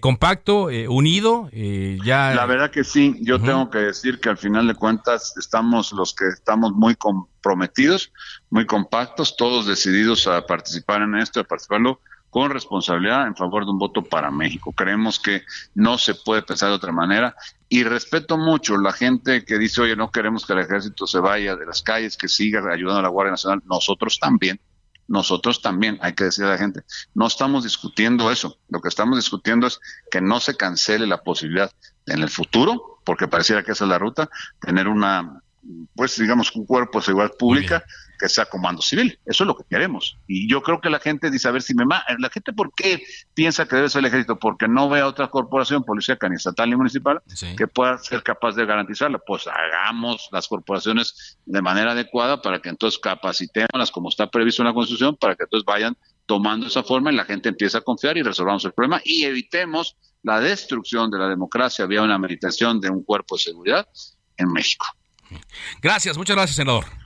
compacto, unido, ya... La verdad que sí, yo tengo que decir que al final de cuentas estamos los que estamos muy comprometidos, muy compactos, todos decididos a participar en esto, a participarlo con responsabilidad en favor de un voto para México. Creemos que no se puede pensar de otra manera y respeto mucho la gente que dice, oye, no queremos que el ejército se vaya de las calles, que siga ayudando a la Guardia Nacional. Nosotros también, nosotros también, hay que decir a la gente, no estamos discutiendo eso, lo que estamos discutiendo es que no se cancele la posibilidad en el futuro, porque pareciera que esa es la ruta, tener una, pues digamos, un cuerpo de seguridad pública que sea comando civil. Eso es lo que queremos. Y yo creo que la gente dice, a ver si me... Ma la gente, ¿por qué piensa que debe ser el ejército? Porque no ve a otra corporación policíaca, ni estatal ni municipal, que pueda ser capaz de garantizarla. Pues hagamos las corporaciones de manera adecuada para que entonces capacitémoslas como está previsto en la Constitución, para que entonces vayan tomando esa forma y la gente empiece a confiar y resolvamos el problema y evitemos la destrucción de la democracia vía una meditación de un cuerpo de seguridad en México. Gracias, muchas gracias, senador.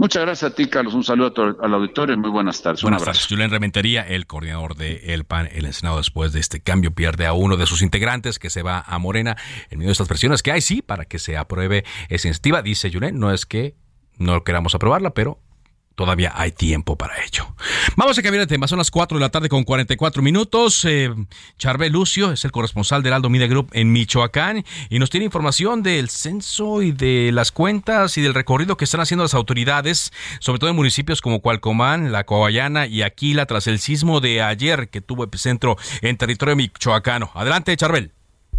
Muchas gracias a ti, Carlos. Un saludo al auditorio y muy buenas tardes. Buenas tardes. Julián Rementería, el coordinador de El PAN, el Senado, después de este cambio, pierde a uno de sus integrantes que se va a Morena en medio de estas presiones que hay, sí, para que se apruebe esa iniciativa. Dice Julián, no es que no queramos aprobarla, pero Todavía hay tiempo para ello. Vamos a cambiar de tema. Son las 4 de la tarde con 44 minutos. Eh, Charbel Lucio es el corresponsal del Aldo Media Group en Michoacán y nos tiene información del censo y de las cuentas y del recorrido que están haciendo las autoridades, sobre todo en municipios como Cualcomán, La Coayana y Aquila, tras el sismo de ayer que tuvo epicentro en territorio michoacano. Adelante, Charbel.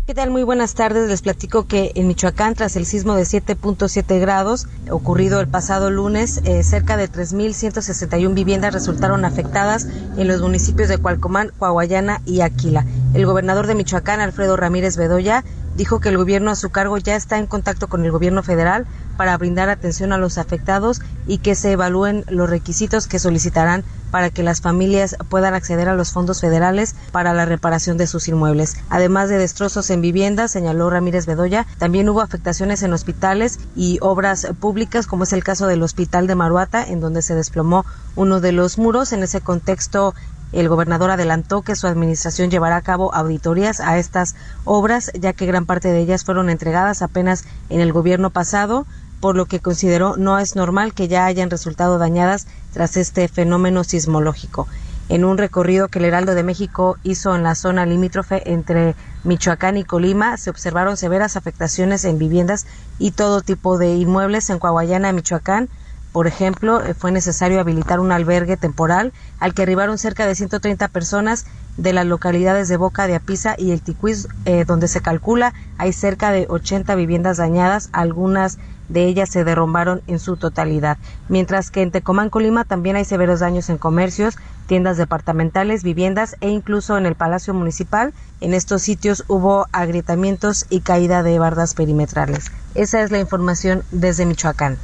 ¿Qué? Muy buenas tardes. Les platico que en Michoacán, tras el sismo de 7.7 grados ocurrido el pasado lunes, eh, cerca de 3.161 viviendas resultaron afectadas en los municipios de Cualcomán, Coahuayana y Aquila. El gobernador de Michoacán, Alfredo Ramírez Bedoya, dijo que el gobierno a su cargo ya está en contacto con el gobierno federal para brindar atención a los afectados y que se evalúen los requisitos que solicitarán para que las familias puedan acceder a los fondos federales para la reparación de sus inmuebles. Además de destrozos en viviendas, señaló Ramírez Bedoya, también hubo afectaciones en hospitales y obras públicas, como es el caso del Hospital de Maruata, en donde se desplomó uno de los muros. En ese contexto, el gobernador adelantó que su administración llevará a cabo auditorías a estas obras, ya que gran parte de ellas fueron entregadas apenas en el gobierno pasado por lo que consideró no es normal que ya hayan resultado dañadas tras este fenómeno sismológico. En un recorrido que el Heraldo de México hizo en la zona limítrofe entre Michoacán y Colima, se observaron severas afectaciones en viviendas y todo tipo de inmuebles en Coahuayana, Michoacán. Por ejemplo, eh, fue necesario habilitar un albergue temporal al que arribaron cerca de 130 personas de las localidades de Boca de Apisa y El Ticuiz, eh, donde se calcula hay cerca de 80 viviendas dañadas, algunas de ellas se derrumbaron en su totalidad, mientras que en Tecomán, Colima, también hay severos daños en comercios, tiendas departamentales, viviendas e incluso en el Palacio Municipal. En estos sitios hubo agrietamientos y caída de bardas perimetrales. Esa es la información desde Michoacán.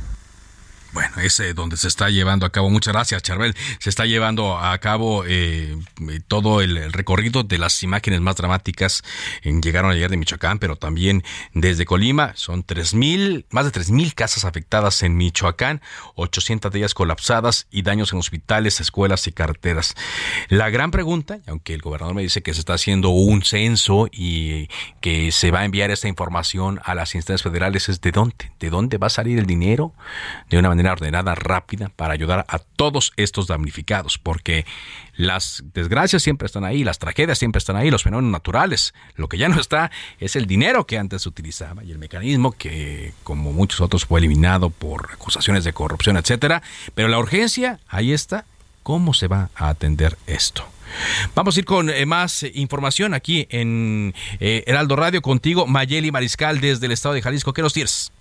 Bueno, es donde se está llevando a cabo, muchas gracias Charbel, se está llevando a cabo eh, todo el, recorrido de las imágenes más dramáticas. En, llegaron ayer de Michoacán, pero también desde Colima. Son tres mil, más de tres mil casas afectadas en Michoacán, 800 de ellas colapsadas y daños en hospitales, escuelas y carreteras. La gran pregunta, aunque el gobernador me dice que se está haciendo un censo y que se va a enviar esta información a las instancias federales, es de dónde, de dónde va a salir el dinero de una manera ordenada, rápida, para ayudar a todos estos damnificados, porque las desgracias siempre están ahí, las tragedias siempre están ahí, los fenómenos naturales. Lo que ya no está es el dinero que antes se utilizaba y el mecanismo que, como muchos otros, fue eliminado por acusaciones de corrupción, etcétera. Pero la urgencia, ahí está. ¿Cómo se va a atender esto? Vamos a ir con eh, más información aquí en eh, Heraldo Radio contigo, Mayeli Mariscal, desde el estado de Jalisco. ¿Qué nos tienes?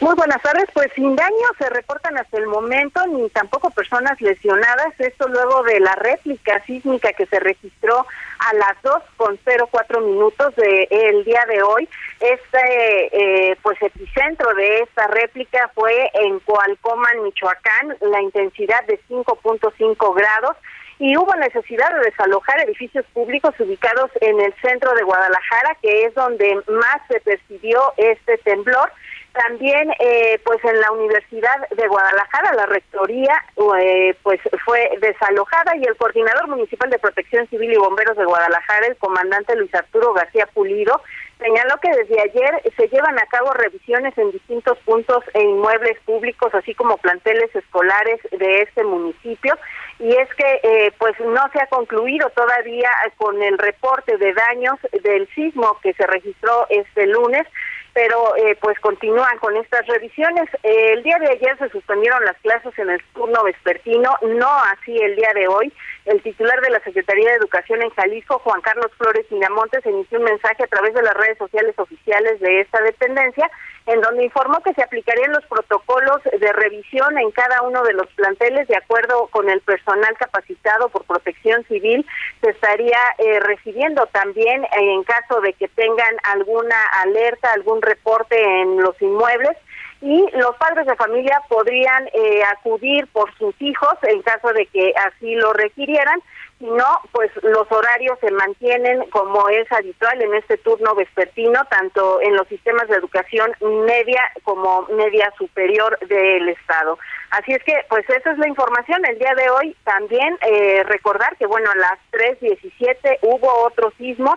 Muy buenas tardes. Pues sin daño se reportan hasta el momento, ni tampoco personas lesionadas. Esto luego de la réplica sísmica que se registró a las dos con 04 minutos del día de hoy. Este, eh, pues epicentro de esta réplica fue en Coalcoman, Michoacán, la intensidad de 5.5 grados y hubo necesidad de desalojar edificios públicos ubicados en el centro de Guadalajara, que es donde más se percibió este temblor. También, eh, pues en la Universidad de Guadalajara, la rectoría, eh, pues fue desalojada y el coordinador municipal de Protección Civil y Bomberos de Guadalajara, el comandante Luis Arturo García Pulido, señaló que desde ayer se llevan a cabo revisiones en distintos puntos e inmuebles públicos, así como planteles escolares de este municipio, y es que eh, pues no se ha concluido todavía con el reporte de daños del sismo que se registró este lunes pero eh, pues continúan con estas revisiones. el día de ayer se suspendieron las clases en el turno vespertino, no así el día de hoy. El titular de la Secretaría de Educación en Jalisco, Juan Carlos Flores Miramontes, inició un mensaje a través de las redes sociales oficiales de esta dependencia en donde informó que se aplicarían los protocolos de revisión en cada uno de los planteles de acuerdo con el personal capacitado por protección civil. Se estaría eh, recibiendo también en caso de que tengan alguna alerta, algún reporte en los inmuebles y los padres de familia podrían eh, acudir por sus hijos en caso de que así lo requirieran si no, pues los horarios se mantienen como es habitual en este turno vespertino, tanto en los sistemas de educación media como media superior del Estado. Así es que, pues esa es la información. El día de hoy también eh, recordar que, bueno, a las 3.17 hubo otro sismo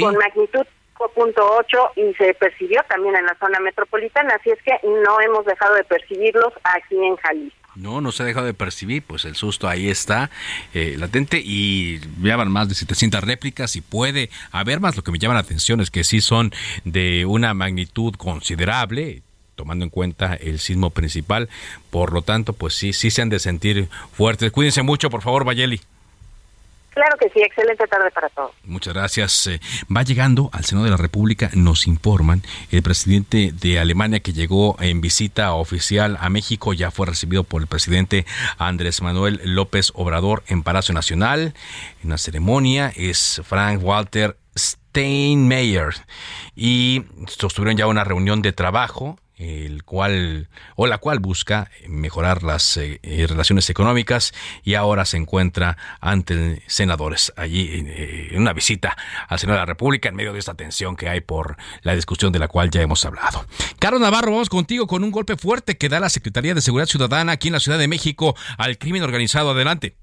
con magnitud 5.8 y se percibió también en la zona metropolitana, así es que no hemos dejado de percibirlos aquí en Jalisco. No, no se ha dejado de percibir, pues el susto ahí está eh, latente y llevan más de 700 réplicas y puede haber más. Lo que me llama la atención es que sí son de una magnitud considerable, tomando en cuenta el sismo principal. Por lo tanto, pues sí, sí se han de sentir fuertes. Cuídense mucho, por favor, Bayeli. Claro que sí, excelente tarde para todos. Muchas gracias. Eh, va llegando al Senado de la República, nos informan, el presidente de Alemania que llegó en visita oficial a México ya fue recibido por el presidente Andrés Manuel López Obrador en Palacio Nacional. En la ceremonia es Frank Walter Steinmeier y sostuvieron ya una reunión de trabajo el cual o la cual busca mejorar las eh, eh, relaciones económicas y ahora se encuentra ante senadores allí eh, en una visita al Senado de la República en medio de esta tensión que hay por la discusión de la cual ya hemos hablado. Carlos Navarro, vamos contigo con un golpe fuerte que da la Secretaría de Seguridad Ciudadana aquí en la Ciudad de México al crimen organizado. Adelante.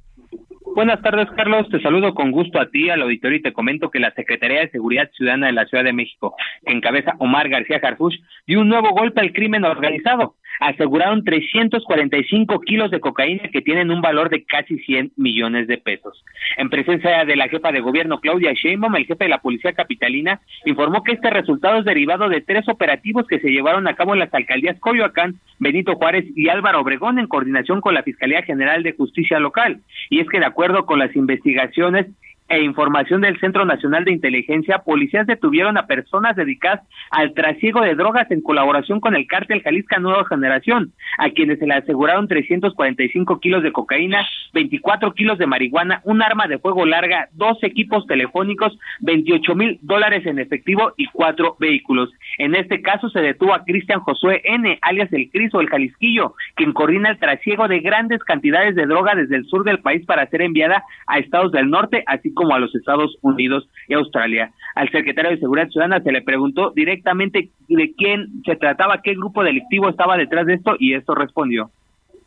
Buenas tardes, Carlos. Te saludo con gusto a ti, al auditorio, y te comento que la Secretaría de Seguridad Ciudadana de la Ciudad de México, que encabeza Omar García Jarfush, dio un nuevo golpe al crimen organizado aseguraron 345 kilos de cocaína que tienen un valor de casi 100 millones de pesos. En presencia de la jefa de gobierno Claudia Sheinbaum, el jefe de la policía capitalina informó que este resultado es derivado de tres operativos que se llevaron a cabo en las alcaldías Coyoacán, Benito Juárez y Álvaro Obregón en coordinación con la Fiscalía General de Justicia local. Y es que de acuerdo con las investigaciones, e información del Centro Nacional de Inteligencia, policías detuvieron a personas dedicadas al trasiego de drogas en colaboración con el cártel Jalisca Nueva Generación, a quienes se le aseguraron 345 kilos de cocaína, 24 kilos de marihuana, un arma de fuego larga, dos equipos telefónicos, 28 mil dólares en efectivo y cuatro vehículos. En este caso se detuvo a Cristian Josué N., alias el Criso, el Jalisquillo, quien coordina el trasiego de grandes cantidades de droga desde el sur del país para ser enviada a estados del norte, así como a los Estados Unidos y Australia. Al secretario de Seguridad Ciudadana se le preguntó directamente de quién se trataba, qué grupo delictivo estaba detrás de esto y esto respondió.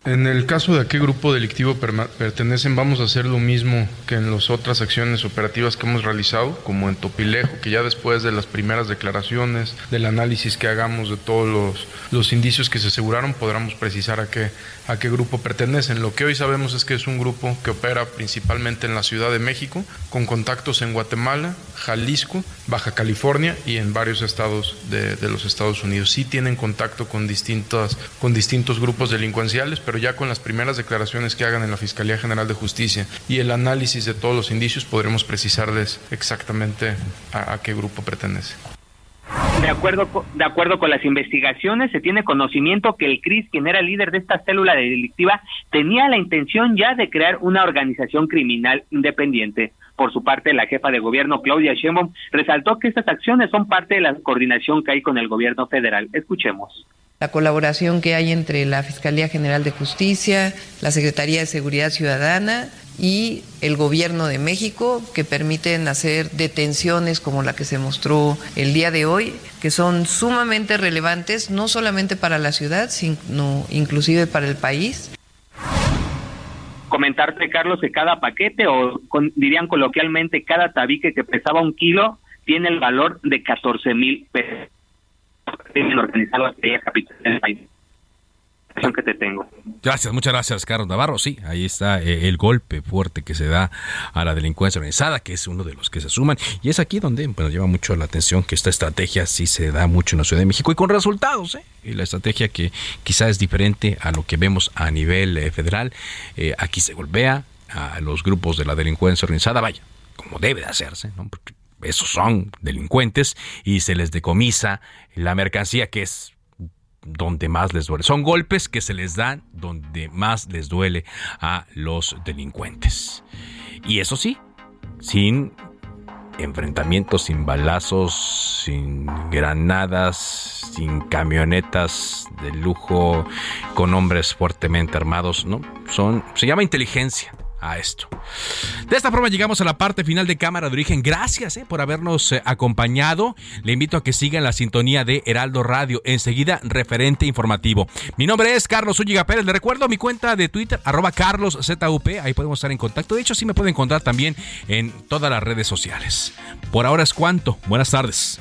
En el caso de a qué grupo delictivo pertenecen, vamos a hacer lo mismo que en las otras acciones operativas que hemos realizado, como en Topilejo, que ya después de las primeras declaraciones, del análisis que hagamos de todos los, los indicios que se aseguraron, podremos precisar a qué, a qué grupo pertenecen. Lo que hoy sabemos es que es un grupo que opera principalmente en la Ciudad de México, con contactos en Guatemala, Jalisco, Baja California y en varios estados de, de los Estados Unidos. Sí tienen contacto con, distintas, con distintos grupos delincuenciales, pero ya con las primeras declaraciones que hagan en la Fiscalía General de Justicia y el análisis de todos los indicios podremos precisarles exactamente a, qué grupo pertenece. De acuerdo, de acuerdo con las investigaciones, se tiene conocimiento que el CRIS, quien era líder de esta célula delictiva, tenía la intención ya de crear una organización criminal independiente. Por su parte, la jefa de gobierno, Claudia Sheinbaum, resaltó que estas acciones son parte de la coordinación que hay con el gobierno federal. Escuchemos la colaboración que hay entre la Fiscalía General de Justicia, la Secretaría de Seguridad Ciudadana y el Gobierno de México, que permiten hacer detenciones como la que se mostró el día de hoy, que son sumamente relevantes no solamente para la ciudad, sino inclusive para el país. Comentarte, Carlos, que cada paquete, o dirían coloquialmente, cada tabique que pesaba un kilo, tiene el valor de 14 mil pesos organizado capital del país. Que te tengo. Gracias, muchas gracias, Carlos Navarro. Sí, ahí está eh, el golpe fuerte que se da a la delincuencia organizada, que es uno de los que se suman. Y es aquí donde bueno, lleva mucho la atención que esta estrategia sí se da mucho en la Ciudad de México y con resultados. ¿eh? Y la estrategia que quizá es diferente a lo que vemos a nivel eh, federal. Eh, aquí se golpea a los grupos de la delincuencia organizada, vaya, como debe de hacerse, ¿no? Porque esos son delincuentes y se les decomisa la mercancía que es donde más les duele. Son golpes que se les dan donde más les duele a los delincuentes. Y eso sí, sin enfrentamientos, sin balazos, sin granadas, sin camionetas de lujo, con hombres fuertemente armados, ¿no? Son, se llama inteligencia a esto. De esta forma llegamos a la parte final de Cámara de Origen. Gracias eh, por habernos eh, acompañado. Le invito a que sigan la sintonía de Heraldo Radio. Enseguida, referente informativo. Mi nombre es Carlos Úñiga Pérez. Le recuerdo mi cuenta de Twitter, arroba carloszup. Ahí podemos estar en contacto. De hecho, sí me puede encontrar también en todas las redes sociales. Por ahora es cuanto. Buenas tardes.